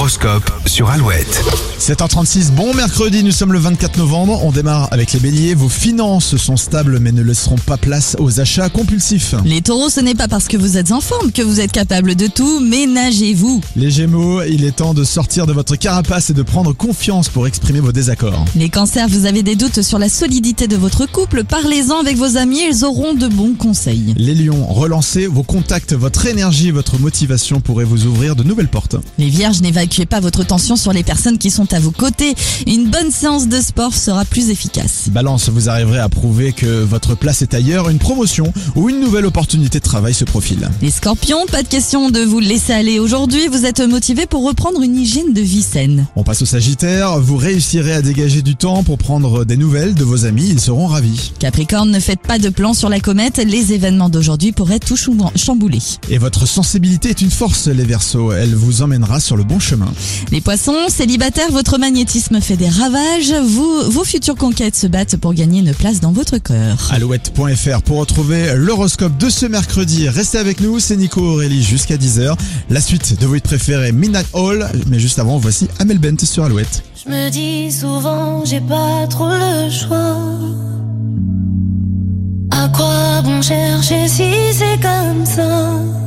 L'horoscope sur Alouette. 7h36, bon mercredi, nous sommes le 24 novembre, on démarre avec les béliers, vos finances sont stables mais ne laisseront pas place aux achats compulsifs. Les taureaux, ce n'est pas parce que vous êtes en forme que vous êtes capable de tout, ménagez-vous. Les gémeaux, il est temps de sortir de votre carapace et de prendre confiance pour exprimer vos désaccords. Les cancers, vous avez des doutes sur la solidité de votre couple, parlez-en avec vos amis, ils auront de bons conseils. Les lions, relancez vos contacts, votre énergie votre motivation pourraient vous ouvrir de nouvelles portes. Les vierges, n'évacuez pas votre tension sur les personnes qui sont à vos côtés, une bonne séance de sport sera plus efficace. Balance, vous arriverez à prouver que votre place est ailleurs, une promotion ou une nouvelle opportunité de travail se profile. Les scorpions, pas de question de vous laisser aller aujourd'hui, vous êtes motivés pour reprendre une hygiène de vie saine. On passe au Sagittaire, vous réussirez à dégager du temps pour prendre des nouvelles de vos amis, ils seront ravis. Capricorne, ne faites pas de plan sur la comète, les événements d'aujourd'hui pourraient tout chambou- chambouler. Et votre sensibilité est une force, les Verseaux, elle vous emmènera sur le bon chemin. Les poissons, célibataires, votre magnétisme fait des ravages, vous, vos futures conquêtes se battent pour gagner une place dans votre cœur. Alouette.fr pour retrouver l'horoscope de ce mercredi. Restez avec nous, c'est Nico Aurélie jusqu'à 10h. La suite de vos préférés, Midnight Hall. Mais juste avant, voici Amel Bent sur Alouette. Je me dis souvent, j'ai pas trop le choix. À quoi bon chercher si c'est comme ça?